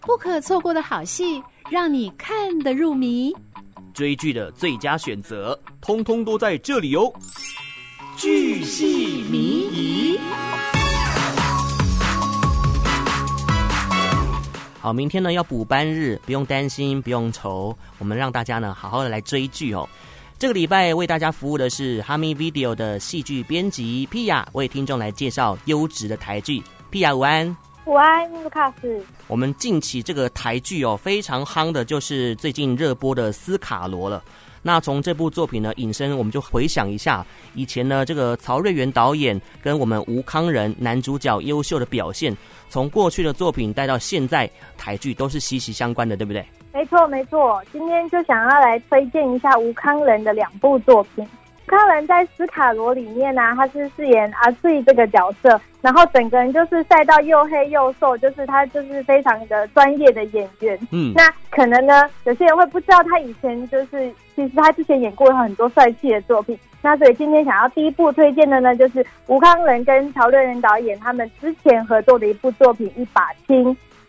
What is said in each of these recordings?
不可错过的好戏，让你看得入迷。追剧的最佳选择，通通都在这里哦！剧戏迷疑。好，明天呢要补班日，不用担心，不用愁。我们让大家呢好好的来追剧哦。这个礼拜为大家服务的是哈密 Video 的戏剧编辑 Pia，为听众来介绍优质的台剧。Pia 午安，午安，卢卡斯。我们近期这个台剧哦非常夯的，就是最近热播的《斯卡罗》了。那从这部作品呢引申，我们就回想一下以前呢这个曹瑞元导演跟我们吴康仁男主角优秀的表现，从过去的作品带到现在台剧都是息息相关的，对不对？没错，没错。今天就想要来推荐一下吴康仁的两部作品。康仁在《斯卡罗》里面呢、啊，他是饰演阿翠这个角色，然后整个人就是晒到又黑又瘦，就是他就是非常的专业的演员。嗯，那可能呢，有些人会不知道他以前就是，其实他之前演过很多帅气的作品。那所以今天想要第一部推荐的呢，就是吴康仁跟曹瑞仁导演他们之前合作的一部作品《一把青》。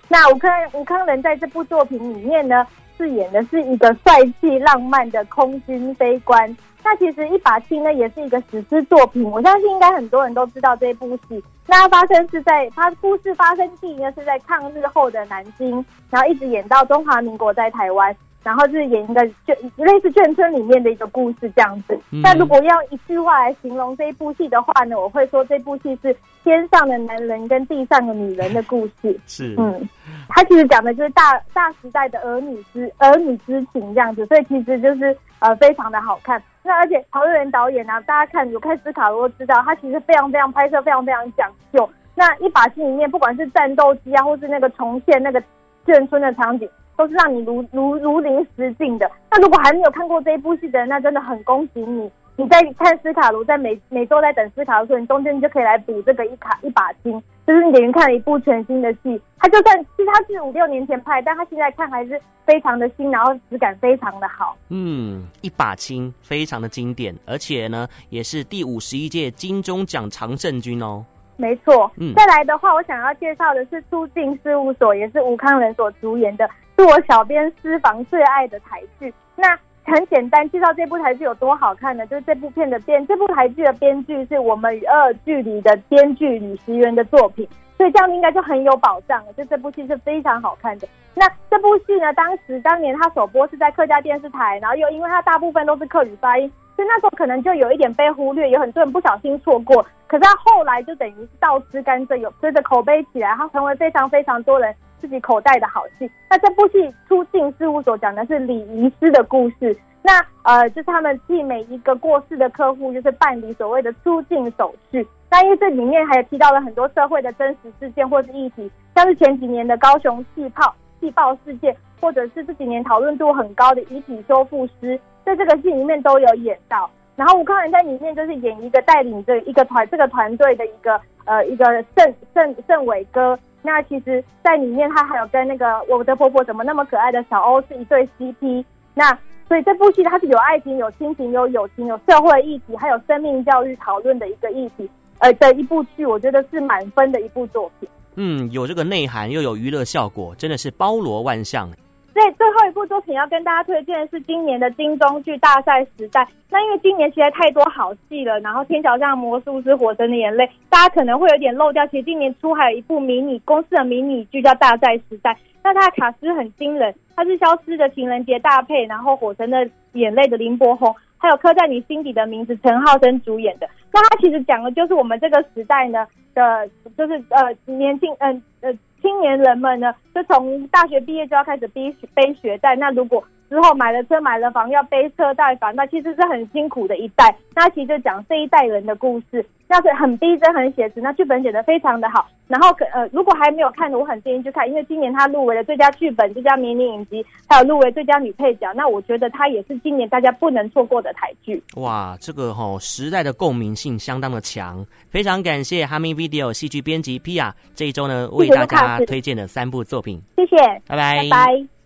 那吴康吴康仁在这部作品里面呢，饰演的是一个帅气浪漫的空军飞官。那其实一把青呢，也是一个史诗作品，我相信应该很多人都知道这部戏。那发生是在它故事发生地呢是在抗日后的南京，然后一直演到中华民国在台湾。然后就是演一个眷类似眷村里面的一个故事这样子。那、嗯、如果要一句话来形容这一部戏的话呢，我会说这部戏是天上的男人跟地上的女人的故事。是，嗯，他其实讲的就是大大时代的儿女之儿女之情这样子，所以其实就是呃非常的好看。那而且曹瑞原导演呢、啊，大家看有看斯卡罗知道，他其实非常非常拍摄非常非常讲究。那一把戏里面，不管是战斗机啊，或是那个重现那个眷村的场景。都是让你如如如临实境的。那如果还没有看过这一部戏的人，那真的很恭喜你。你在看斯卡罗，在每每周在等斯卡罗的时候，你中间你就可以来补这个一卡一把金，就是你等于看了一部全新的戏。他就算其实他是五六年前拍，但他现在看还是非常的新，然后质感非常的好。嗯，一把金非常的经典，而且呢也是第五十一届金钟奖常胜军哦。没错。嗯，再来的话，我想要介绍的是《出境事务所》，也是吴康仁所主演的。是我小编私房最爱的台剧。那很简单，介绍这部台剧有多好看呢？就是这部片的编，这部台剧的编剧是我们与恶距离的编剧吕石原的作品，所以这样应该就很有保障了。就这部戏是非常好看的。那这部戏呢，当时当年它首播是在客家电视台，然后又因为它大部分都是客语发音，所以那时候可能就有一点被忽略，有很多人不小心错过。可是它后来就等于是倒吃甘蔗，有随着口碑起来，它成为非常非常多人。自己口袋的好戏。那这部戏《出境事务所》讲的是礼仪师的故事。那呃，就是他们替每一个过世的客户，就是办理所谓的出境手续。那因为这里面还有提到了很多社会的真实事件或是议题，像是前几年的高雄气泡气爆事件，或者是这几年讨论度很高的遗体修复师，在这个戏里面都有演到。然后吴康仁在里面就是演一个带领着一个团这个团队的一个呃一个盛盛盛伟哥。那其实，在里面他还有跟那个我的婆婆怎么那么可爱的小欧是一对 CP。那所以这部戏它是有爱情、有亲情、有友情、有社会议题，还有生命教育讨论的一个议题，呃的一部剧，我觉得是满分的一部作品。嗯，有这个内涵又有娱乐效果，真的是包罗万象。对，最后一部作品要跟大家推荐的是今年的金钟剧大赛时代。那因为今年实在太多好戏了，然后《天桥上魔术师》《火神的眼泪》，大家可能会有点漏掉。其实今年出还有一部迷你公司的迷你剧叫《大赛时代》，那它的卡司很惊人，它是消失的情人节搭配，然后《火神的眼泪》的林柏宏，还有刻在你心底的名字陈浩森主演的。那它其实讲的就是我们这个时代呢的，就是呃年轻嗯呃。青年人们呢，就从大学毕业就要开始背背学贷。那如果之后买了车买了房，要背车贷房，那其实是很辛苦的一代。那其实就讲这一代人的故事，那是很逼真、很写实。那剧本写的非常的好。然后可呃，如果还没有看的，我很建议去看，因为今年他入围了最佳剧本、最佳迷你影集，还有入围最佳女配角。那我觉得他也是今年大家不能错过的台剧。哇，这个吼、哦、时代的共鸣性相当的强。非常感谢哈密 Video 戏剧编辑 Pia 这一周呢为大家推荐的三部作品。谢谢，拜拜，拜拜。